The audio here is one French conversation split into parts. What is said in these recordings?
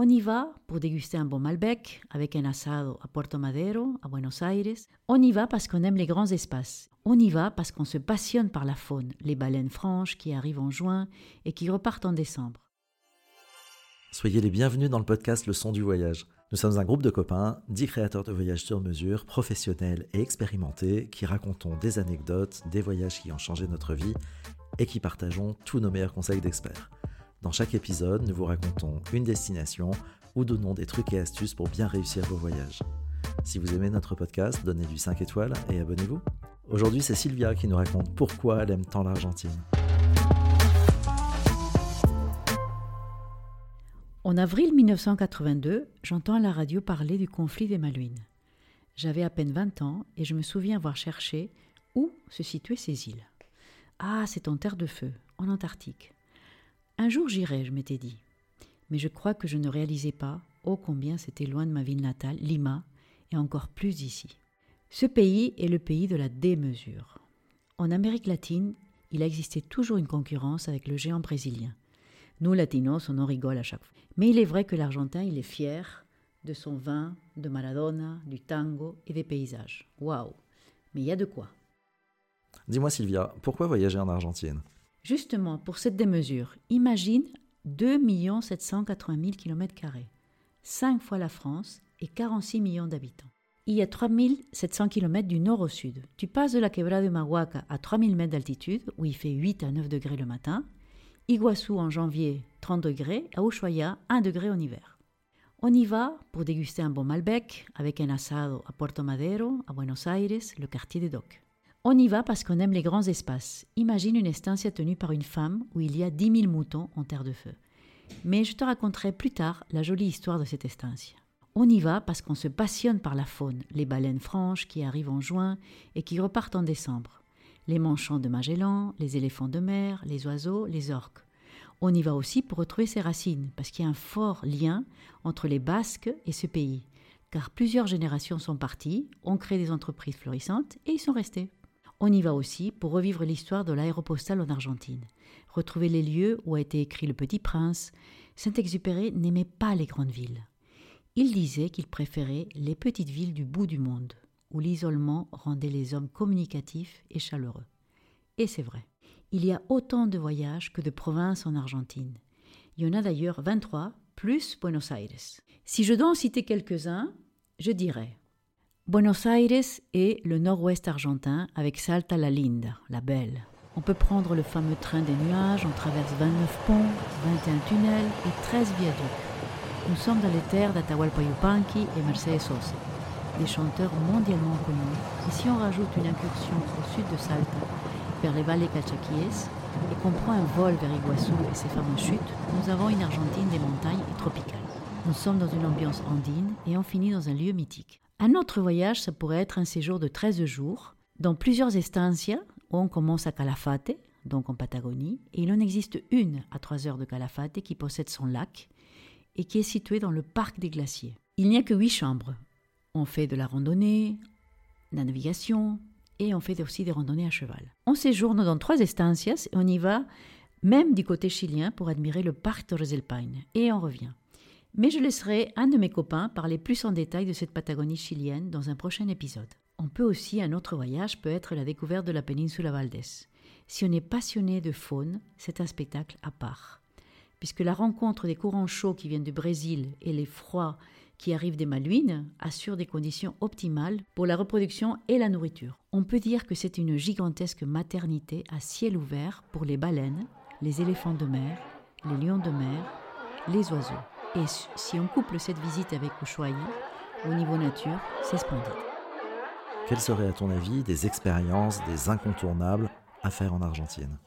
On y va pour déguster un bon Malbec avec un asado à Puerto Madero, à Buenos Aires. On y va parce qu'on aime les grands espaces. On y va parce qu'on se passionne par la faune, les baleines franches qui arrivent en juin et qui repartent en décembre. Soyez les bienvenus dans le podcast Le son du voyage. Nous sommes un groupe de copains, dix créateurs de voyages sur mesure, professionnels et expérimentés, qui racontons des anecdotes, des voyages qui ont changé notre vie et qui partageons tous nos meilleurs conseils d'experts. Dans chaque épisode, nous vous racontons une destination ou donnons des trucs et astuces pour bien réussir vos voyages. Si vous aimez notre podcast, donnez du 5 étoiles et abonnez-vous. Aujourd'hui, c'est Sylvia qui nous raconte pourquoi elle aime tant l'Argentine. En avril 1982, j'entends à la radio parler du conflit des Malouines. J'avais à peine 20 ans et je me souviens avoir cherché où se situaient ces îles. Ah, c'est en terre de feu, en Antarctique. Un jour j'irai, je m'étais dit. Mais je crois que je ne réalisais pas ô combien c'était loin de ma ville natale, Lima, et encore plus d'ici. Ce pays est le pays de la démesure. En Amérique latine, il a existé toujours une concurrence avec le géant brésilien. Nous, latinos, on en rigole à chaque fois. Mais il est vrai que l'Argentin, il est fier de son vin, de Maradona, du tango et des paysages. Waouh Mais il y a de quoi. Dis-moi Sylvia, pourquoi voyager en Argentine? Justement, pour cette démesure, imagine 2 780 000 km, 5 fois la France et 46 millions d'habitants. Il y a 3700 km du nord au sud. Tu passes de la quebrada de Mahuaca à 3000 mètres d'altitude, où il fait 8 à 9 degrés le matin, Iguassou en janvier 30 degrés, à Ushuaia 1 degré en hiver. On y va pour déguster un bon Malbec avec un asado à Puerto Madero, à Buenos Aires, le quartier des docks. On y va parce qu'on aime les grands espaces. Imagine une estancia tenue par une femme où il y a 10 000 moutons en terre de feu. Mais je te raconterai plus tard la jolie histoire de cette estancia. On y va parce qu'on se passionne par la faune, les baleines franches qui arrivent en juin et qui repartent en décembre les manchons de Magellan, les éléphants de mer, les oiseaux, les orques. On y va aussi pour retrouver ses racines, parce qu'il y a un fort lien entre les Basques et ce pays, car plusieurs générations sont parties, ont créé des entreprises florissantes et y sont restés. On y va aussi pour revivre l'histoire de l'aéropostale en Argentine, retrouver les lieux où a été écrit Le Petit Prince. Saint-Exupéry n'aimait pas les grandes villes. Il disait qu'il préférait les petites villes du bout du monde où l'isolement rendait les hommes communicatifs et chaleureux. Et c'est vrai. Il y a autant de voyages que de provinces en Argentine. Il y en a d'ailleurs 23, plus Buenos Aires. Si je dois en citer quelques-uns, je dirais Buenos Aires est le nord-ouest argentin avec Salta la Linda, la belle. On peut prendre le fameux train des nuages, on traverse 29 ponts, 21 tunnels et 13 viaducs. Nous sommes dans les terres d'Atahualpa Yupanqui et Mercedes Sosa des chanteurs mondialement connus. Et si on rajoute une incursion au sud de Salta, vers les vallées Cachaquies, et qu'on prend un vol vers Iguazu et ses fameuses chutes, nous avons une Argentine des montagnes et tropicale. Nous sommes dans une ambiance andine et on finit dans un lieu mythique. Un autre voyage, ça pourrait être un séjour de 13 jours dans plusieurs estancias où on commence à Calafate, donc en Patagonie, et il en existe une à 3 heures de Calafate qui possède son lac et qui est située dans le parc des glaciers. Il n'y a que 8 chambres, on fait de la randonnée, de la navigation et on fait aussi des randonnées à cheval. On séjourne dans trois estancias et on y va même du côté chilien pour admirer le parc Torres del et on revient. Mais je laisserai un de mes copains parler plus en détail de cette Patagonie chilienne dans un prochain épisode. On peut aussi, un autre voyage peut être la découverte de la péninsule Valdés. Si on est passionné de faune, c'est un spectacle à part. Puisque la rencontre des courants chauds qui viennent du Brésil et les froids qui arrivent des Malouines assurent des conditions optimales pour la reproduction et la nourriture. On peut dire que c'est une gigantesque maternité à ciel ouvert pour les baleines, les éléphants de mer, les lions de mer, les oiseaux. Et si on couple cette visite avec Ushuaia, au niveau nature, c'est splendide. Quelles seraient à ton avis des expériences, des incontournables à faire en Argentine?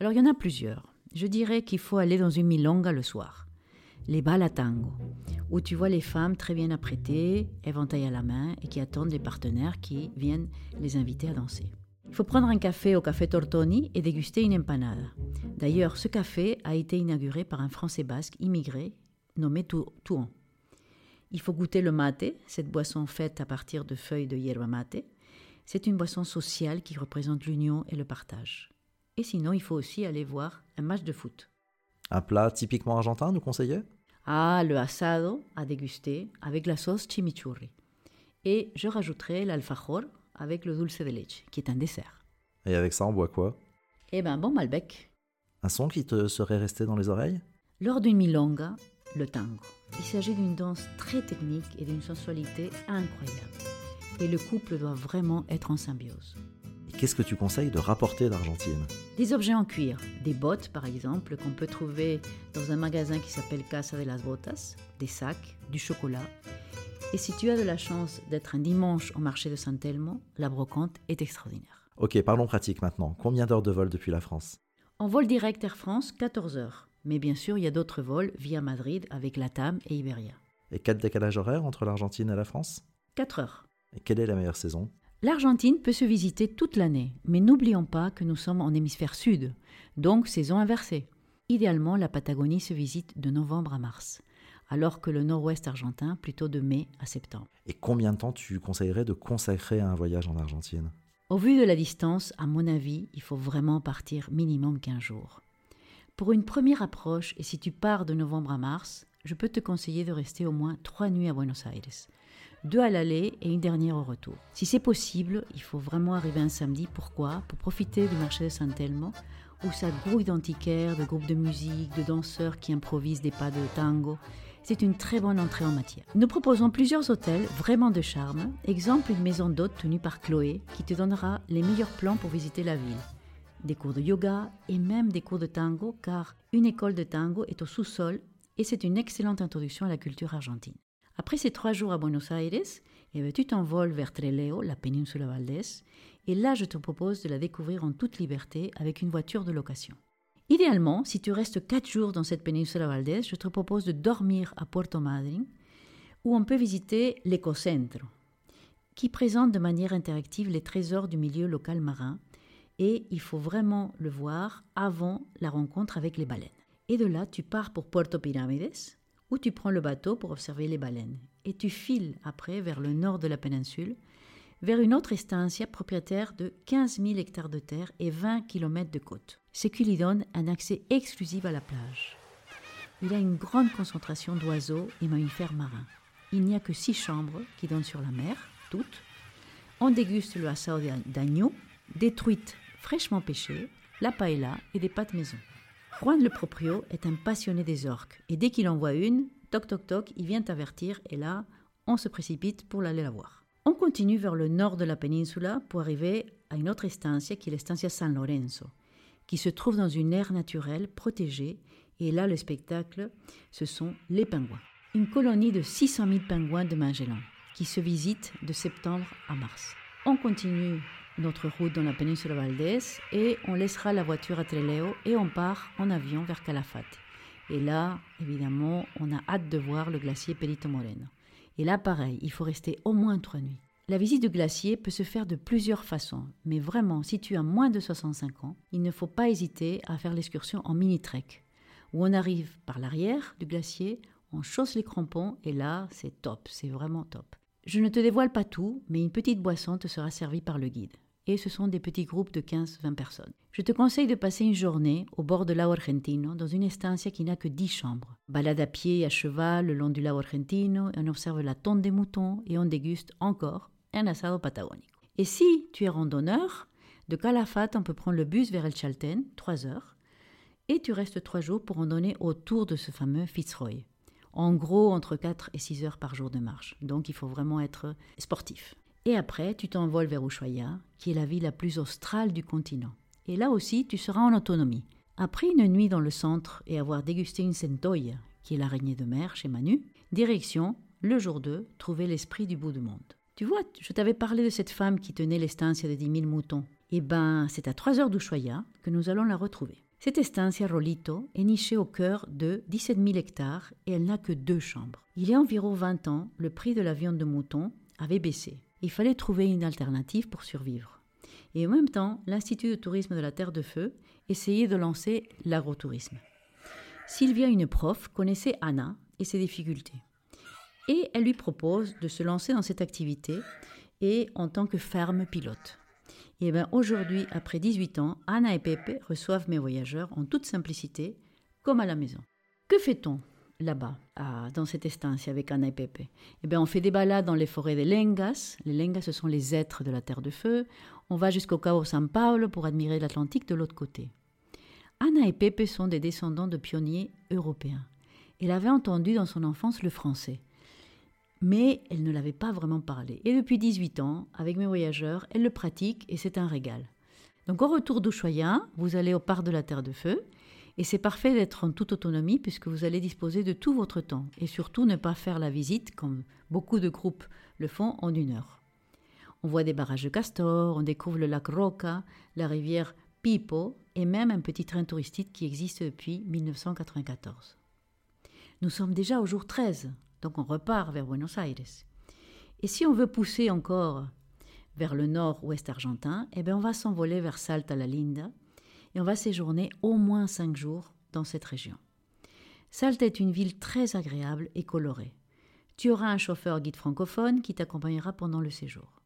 Alors il y en a plusieurs. Je dirais qu'il faut aller dans une milonga le soir les bals à tango, où tu vois les femmes très bien apprêtées, éventail à la main, et qui attendent des partenaires qui viennent les inviter à danser. Il faut prendre un café au café Tortoni et déguster une empanada. D'ailleurs, ce café a été inauguré par un Français basque immigré nommé Touan. Il faut goûter le mate, cette boisson faite à partir de feuilles de yerba mate. C'est une boisson sociale qui représente l'union et le partage. Et sinon, il faut aussi aller voir un match de foot. Un plat typiquement argentin, nous conseillez? Ah, le asado à déguster avec la sauce chimichurri. Et je rajouterai l'alfajor avec le dulce de leche, qui est un dessert. Et avec ça, on boit quoi? Eh ben, bon Malbec. Un son qui te serait resté dans les oreilles? Lors d'une milonga, le tango. Il s'agit d'une danse très technique et d'une sensualité incroyable. Et le couple doit vraiment être en symbiose. Qu'est-ce que tu conseilles de rapporter d'Argentine? Des objets en cuir, des bottes par exemple, qu'on peut trouver dans un magasin qui s'appelle Casa de las Botas, des sacs, du chocolat. Et si tu as de la chance d'être un dimanche au marché de San Telmo, la brocante est extraordinaire. Ok, parlons pratique maintenant. Combien d'heures de vol depuis la France? En vol direct Air France, 14 heures. Mais bien sûr, il y a d'autres vols via Madrid avec Latam et Iberia. Et quel décalage horaire entre l'Argentine et la France? 4 heures. Et quelle est la meilleure saison? L'Argentine peut se visiter toute l'année, mais n'oublions pas que nous sommes en hémisphère sud, donc saison inversée. Idéalement, la Patagonie se visite de novembre à mars, alors que le nord-ouest argentin plutôt de mai à septembre. Et combien de temps tu conseillerais de consacrer à un voyage en Argentine? Au vu de la distance, à mon avis, il faut vraiment partir minimum 15 jours. Pour une première approche, et si tu pars de novembre à mars, je peux te conseiller de rester au moins 3 nuits à Buenos Aires deux à l'aller et une dernière au retour. Si c'est possible, il faut vraiment arriver un samedi. Pourquoi? Pour profiter du marché de San Telmo, où ça grouille d'antiquaires, de groupes de musique, de danseurs qui improvisent des pas de tango. C'est une très bonne entrée en matière. Nous proposons plusieurs hôtels vraiment de charme. Exemple, une maison d'hôte tenue par Chloé qui te donnera les meilleurs plans pour visiter la ville. Des cours de yoga et même des cours de tango car une école de tango est au sous-sol et c'est une excellente introduction à la culture argentine. Après ces trois jours à Buenos Aires, eh bien, tu t'envoles vers Trelew, la péninsule Valdés, et là je te propose de la découvrir en toute liberté avec une voiture de location. Idéalement, si tu restes quatre jours dans cette péninsule Valdés, je te propose de dormir à Puerto Madryn, où on peut visiter l'Ecocentro, qui présente de manière interactive les trésors du milieu local marin, et il faut vraiment le voir avant la rencontre avec les baleines. Et de là, tu pars pour Puerto Piramides, où tu prends le bateau pour observer les baleines. Et tu files après vers le nord de la péninsule, vers une autre estancia propriétaire de 15 000 hectares de terre et 20 km de côte, ce qui lui donne un accès exclusif à la plage. Il a une grande concentration d'oiseaux et mammifères marins. Il n'y a que six chambres qui donnent sur la mer, toutes. On déguste le assao d'agneau, des truites fraîchement pêchées, la paella et des pâtes maison. Juan le proprio est un passionné des orques et dès qu'il en voit une, toc toc toc, il vient t'avertir et là, on se précipite pour l'aller la voir. On continue vers le nord de la péninsule pour arriver à une autre estancia qui est l'estancia San Lorenzo, qui se trouve dans une aire naturelle protégée et là le spectacle, ce sont les pingouins. Une colonie de 600 000 pingouins de Magellan qui se visitent de septembre à mars. On continue notre route dans la péninsule Valdés et on laissera la voiture à Trelew et on part en avion vers Calafate. Et là, évidemment, on a hâte de voir le glacier Perito Moreno. Et là, pareil, il faut rester au moins trois nuits. La visite du glacier peut se faire de plusieurs façons, mais vraiment, si tu as moins de 65 ans, il ne faut pas hésiter à faire l'excursion en mini-trek, où on arrive par l'arrière du glacier, on chausse les crampons, et là, c'est top, c'est vraiment top. Je ne te dévoile pas tout, mais une petite boisson te sera servie par le guide et ce sont des petits groupes de 15-20 personnes. Je te conseille de passer une journée au bord de l'Ao Argentino dans une estancia qui n'a que 10 chambres. Balade à pied et à cheval le long du lago Argentino, on observe la tonte des moutons et on déguste encore un asado patagonique. Et si tu es randonneur, de Calafate, on peut prendre le bus vers El Chalten, 3 heures, et tu restes 3 jours pour randonner autour de ce fameux Fitzroy. En gros, entre 4 et 6 heures par jour de marche. Donc il faut vraiment être sportif. Et après, tu t'envoles vers Ushuaia, qui est la ville la plus australe du continent. Et là aussi, tu seras en autonomie. Après une nuit dans le centre et avoir dégusté une centoille, qui est l'araignée de mer chez Manu, direction, le jour 2, trouver l'esprit du bout du monde. Tu vois, je t'avais parlé de cette femme qui tenait l'estancia de 10 000 moutons. Eh ben, c'est à 3 heures d'Ushuaia que nous allons la retrouver. Cette estancia Rolito est nichée au cœur de 17 000 hectares et elle n'a que deux chambres. Il y a environ 20 ans, le prix de la viande de mouton avait baissé. Il fallait trouver une alternative pour survivre. Et en même temps, l'Institut de tourisme de la Terre de Feu essayait de lancer l'agrotourisme. Sylvia, une prof, connaissait Anna et ses difficultés. Et elle lui propose de se lancer dans cette activité et en tant que ferme pilote. Et bien aujourd'hui, après 18 ans, Anna et Pepe reçoivent mes voyageurs en toute simplicité, comme à la maison. Que fait-on? Là-bas, dans cette estancia avec Anna et Pepe Eh bien, on fait des balades dans les forêts des Lengas. Les Lengas, ce sont les êtres de la Terre de Feu. On va jusqu'au Cabo San Paulo pour admirer l'Atlantique de l'autre côté. Anna et Pepe sont des descendants de pionniers européens. Elle avait entendu dans son enfance le français. Mais elle ne l'avait pas vraiment parlé. Et depuis 18 ans, avec mes voyageurs, elle le pratique et c'est un régal. Donc au retour d'Ushuaïa, vous allez au parc de la Terre de Feu et c'est parfait d'être en toute autonomie puisque vous allez disposer de tout votre temps et surtout ne pas faire la visite comme beaucoup de groupes le font en une heure. On voit des barrages de castors, on découvre le lac Roca, la rivière Pipo et même un petit train touristique qui existe depuis 1994. Nous sommes déjà au jour 13, donc on repart vers Buenos Aires. Et si on veut pousser encore vers le nord-ouest argentin, eh bien on va s'envoler vers Salta la Linda et on va séjourner au moins cinq jours dans cette région. Salta est une ville très agréable et colorée. Tu auras un chauffeur guide francophone qui t'accompagnera pendant le séjour.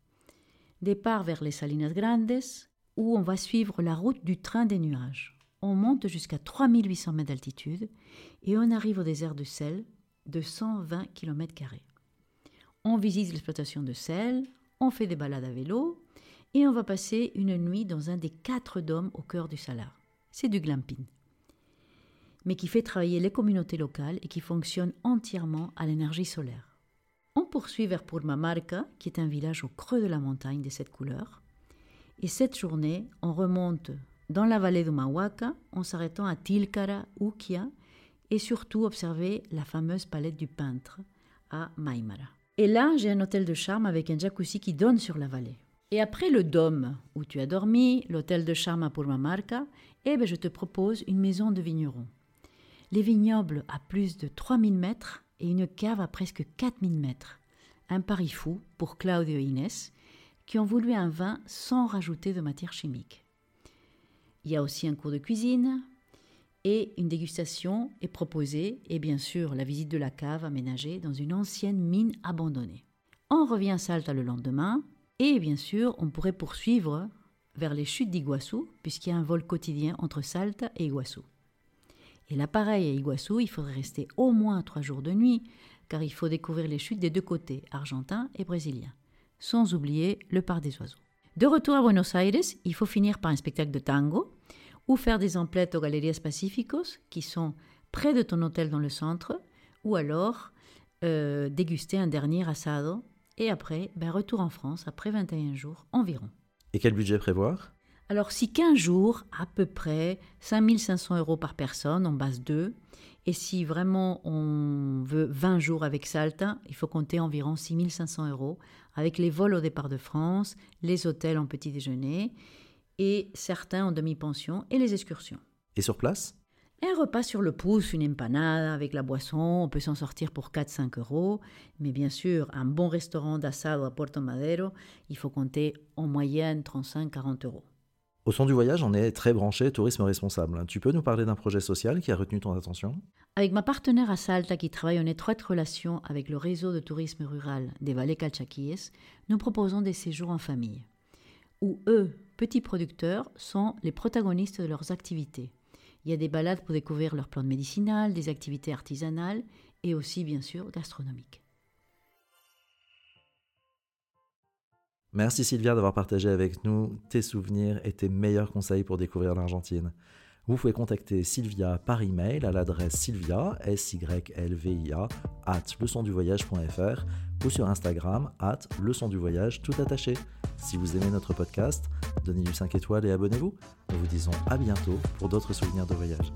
Départ vers les Salinas Grandes, où on va suivre la route du train des nuages. On monte jusqu'à 3800 mètres d'altitude et on arrive au désert de sel de 120 km. On visite l'exploitation de sel, on fait des balades à vélo, et on va passer une nuit dans un des quatre dômes au cœur du Salar. C'est du glamping, mais qui fait travailler les communautés locales et qui fonctionne entièrement à l'énergie solaire. On poursuit vers Purmamarca, qui est un village au creux de la montagne de cette couleur, et cette journée, on remonte dans la vallée de Mahuaca en s'arrêtant à Tilcara, Ukia, et surtout observer la fameuse palette du peintre à Maimara. Et là, j'ai un hôtel de charme avec un jacuzzi qui donne sur la vallée. Et après le dôme où tu as dormi, l'hôtel de charme pour ma marque, eh ben je te propose une maison de vigneron. Les vignobles à plus de 3000 mètres et une cave à presque 4000 mètres. Un pari fou pour Claudio et Inès, qui ont voulu un vin sans rajouter de matière chimique. Il y a aussi un cours de cuisine et une dégustation est proposée et bien sûr la visite de la cave aménagée dans une ancienne mine abandonnée. On revient à Salta le lendemain et bien sûr, on pourrait poursuivre vers les chutes d'Iguassou, puisqu'il y a un vol quotidien entre Salta et Iguassou. Et là, pareil, à Iguassou, il faudrait rester au moins trois jours de nuit, car il faut découvrir les chutes des deux côtés, argentins et brésiliens, sans oublier le parc des oiseaux. De retour à Buenos Aires, il faut finir par un spectacle de tango, ou faire des emplettes aux Galerías Pacíficos, qui sont près de ton hôtel dans le centre, ou alors euh, déguster un dernier asado et après, ben, retour en France après 21 jours environ. Et quel budget prévoir? Alors, si 15 jours, à peu près 5500 euros par personne en base 2. Et si vraiment on veut 20 jours avec Salta, il faut compter environ 6500 euros avec les vols au départ de France, les hôtels en petit déjeuner et certains en demi-pension et les excursions. Et sur place? Un repas sur le pouce, une empanada avec la boisson, on peut s'en sortir pour 4-5 euros. Mais bien sûr, un bon restaurant d'assado à Puerto Madero, il faut compter en moyenne 35-40 euros. Au son du voyage, on est très branché tourisme responsable. Tu peux nous parler d'un projet social qui a retenu ton attention? Avec ma partenaire à Salta qui travaille en étroite relation avec le réseau de tourisme rural des vallées Calchaquíes, nous proposons des séjours en famille, où eux, petits producteurs, sont les protagonistes de leurs activités. Il y a des balades pour découvrir leurs plantes médicinales, des activités artisanales et aussi, bien sûr, gastronomiques. Merci Sylvia d'avoir partagé avec nous tes souvenirs et tes meilleurs conseils pour découvrir l'Argentine. Vous pouvez contacter Sylvia par email à l'adresse sylvia, s y l v i a at leçonduvoyage.fr ou sur Instagram at leçonduvoyage tout attaché. Si vous aimez notre podcast, donnez-lui 5 étoiles et abonnez-vous. Nous vous disons à bientôt pour d'autres souvenirs de voyage.